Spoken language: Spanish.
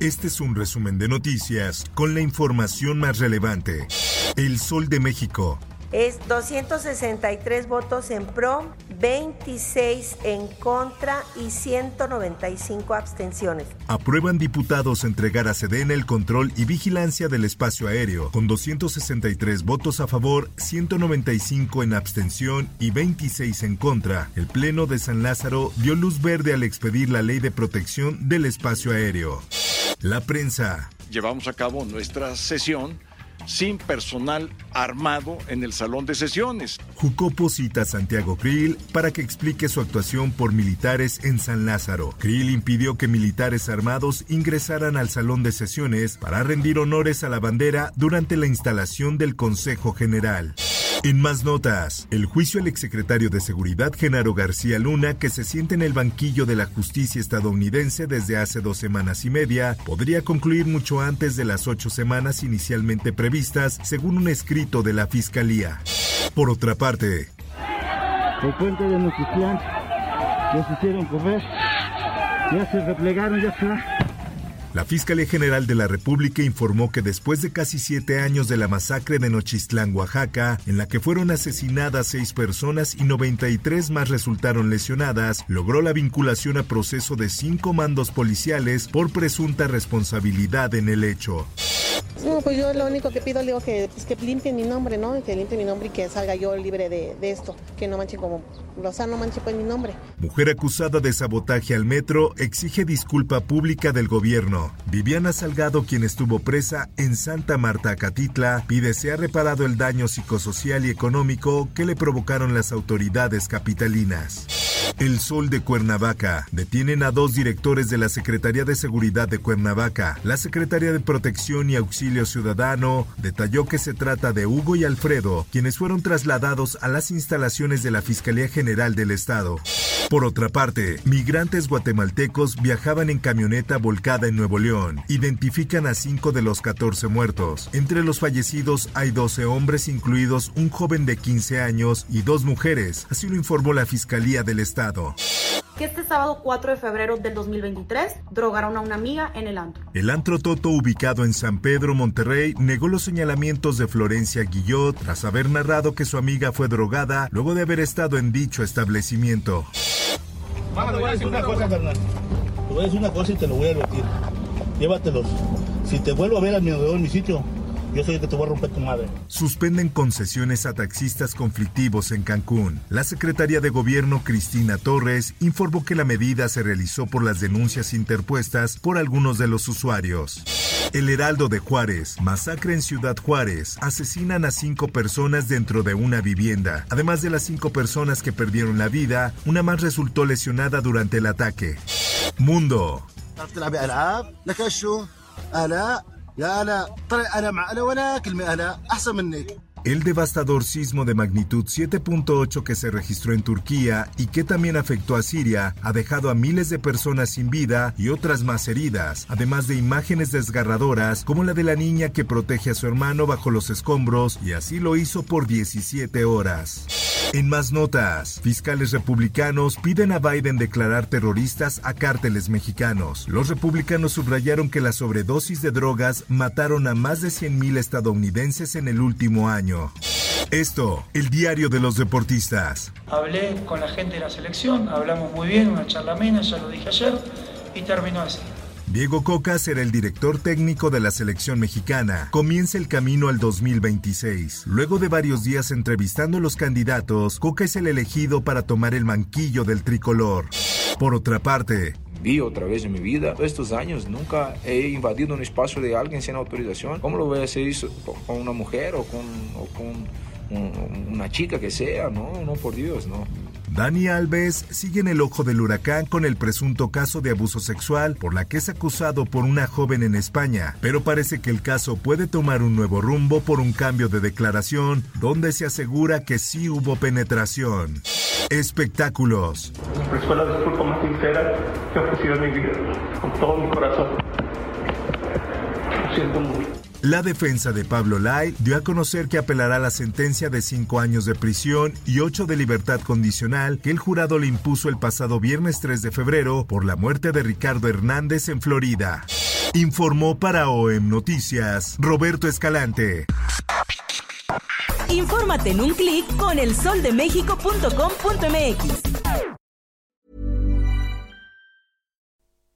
Este es un resumen de noticias con la información más relevante. El Sol de México. es 263 votos en pro, 26 en contra y 195 abstenciones. Aprueban diputados entregar a Sedena el control y vigilancia del espacio aéreo, con 263 votos a favor, 195 en abstención y 26 en contra. El Pleno de San Lázaro dio luz verde al expedir la ley de protección del espacio aéreo. La prensa. Llevamos a cabo nuestra sesión sin personal armado en el salón de sesiones. Jucopo cita a Santiago Krill para que explique su actuación por militares en San Lázaro. Krill impidió que militares armados ingresaran al salón de sesiones para rendir honores a la bandera durante la instalación del Consejo General. En más notas, el juicio al exsecretario de Seguridad Genaro García Luna, que se siente en el banquillo de la justicia estadounidense desde hace dos semanas y media, podría concluir mucho antes de las ocho semanas inicialmente previstas, según un escrito de la Fiscalía. Por otra parte, El puente de Notitlán ya se hicieron correr, ya se replegaron, ya está. La Fiscalía General de la República informó que después de casi siete años de la masacre de Nochistlán, Oaxaca, en la que fueron asesinadas seis personas y 93 más resultaron lesionadas, logró la vinculación a proceso de cinco mandos policiales por presunta responsabilidad en el hecho. No, pues yo lo único que pido, le digo que, pues, limpien mi nombre, ¿no? Que limpien mi nombre y que salga yo libre de, esto. Que no manche como Lozano, no manche pues mi nombre. Mujer acusada de sabotaje al metro exige disculpa pública del gobierno. Viviana Salgado, quien estuvo presa en Santa Marta, Catitla, pide se ha reparado el daño psicosocial y económico que le provocaron las autoridades capitalinas. El Sol de Cuernavaca. Detienen a dos directores de la Secretaría de Seguridad de Cuernavaca. La Secretaría de Protección y Auxilio Ciudadano detalló que se trata de Hugo y Alfredo, quienes fueron trasladados a las instalaciones de la Fiscalía General del Estado. Por otra parte, migrantes guatemaltecos viajaban en camioneta volcada en Nuevo León. Identifican a cinco de los 14 muertos. Entre los fallecidos hay 12 hombres, incluidos un joven de 15 años y dos mujeres, así lo informó la Fiscalía del Estado. Que este sábado 4 de febrero del 2023 drogaron a una amiga en el antro. El antro Toto, ubicado en San Pedro, Monterrey, negó los señalamientos de Florencia Guillot tras haber narrado que su amiga fue drogada luego de haber estado en dicho establecimiento. Te voy a decir una cosa, carnal. Te voy a decir una cosa y te lo voy a repetir. Llévatelos. Si te vuelvo a ver a mi en mi sitio, yo soy el que te voy a romper tu madre. Suspenden concesiones a taxistas conflictivos en Cancún. La secretaria de Gobierno Cristina Torres informó que la medida se realizó por las denuncias interpuestas por algunos de los usuarios. El Heraldo de Juárez, masacre en Ciudad Juárez, asesinan a cinco personas dentro de una vivienda. Además de las cinco personas que perdieron la vida, una más resultó lesionada durante el ataque. Mundo. تعرف تلعبي العاب لك شو الاء يا الاء طلع انا مع الاء ولا كلمه الاء احسن منك El devastador sismo de magnitud 7.8 que se registró en Turquía y que también afectó a Siria ha dejado a miles de personas sin vida y otras más heridas, además de imágenes desgarradoras como la de la niña que protege a su hermano bajo los escombros y así lo hizo por 17 horas. En más notas, fiscales republicanos piden a Biden declarar terroristas a cárteles mexicanos. Los republicanos subrayaron que la sobredosis de drogas mataron a más de 100.000 estadounidenses en el último año. Esto, el diario de los deportistas. Hablé con la gente de la selección, hablamos muy bien, una charla amena, ya lo dije ayer, y terminó así. Diego Coca será el director técnico de la selección mexicana. Comienza el camino al 2026. Luego de varios días entrevistando a los candidatos, Coca es el elegido para tomar el manquillo del tricolor. Por otra parte, Vi otra vez en mi vida. Estos años nunca he invadido un espacio de alguien sin autorización. ¿Cómo lo voy a hacer eso con una mujer o con, o con un, una chica que sea, no, no, por Dios, no. Dani Alves sigue en el ojo del huracán con el presunto caso de abuso sexual por la que es acusado por una joven en España, pero parece que el caso puede tomar un nuevo rumbo por un cambio de declaración donde se asegura que sí hubo penetración. Espectáculos. La disculpa más sincera que mi vida, con todo mi corazón. Lo siento mucho. La defensa de Pablo Lai dio a conocer que apelará la sentencia de cinco años de prisión y ocho de libertad condicional que el jurado le impuso el pasado viernes 3 de febrero por la muerte de Ricardo Hernández en Florida. Informó para OEM Noticias Roberto Escalante. Infórmate en un clic con elsoldemexico.com.mx.